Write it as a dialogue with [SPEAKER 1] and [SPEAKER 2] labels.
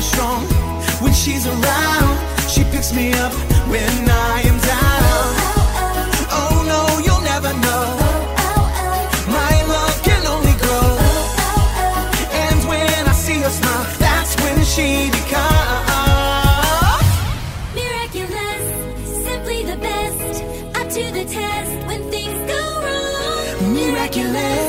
[SPEAKER 1] so strong. When she's around, she picks me up when I am down. Oh no, you'll never know. My love can only grow. And when I see her smile, that's when she becomes
[SPEAKER 2] miraculous. Simply the best, up to the test when things go wrong. Miraculous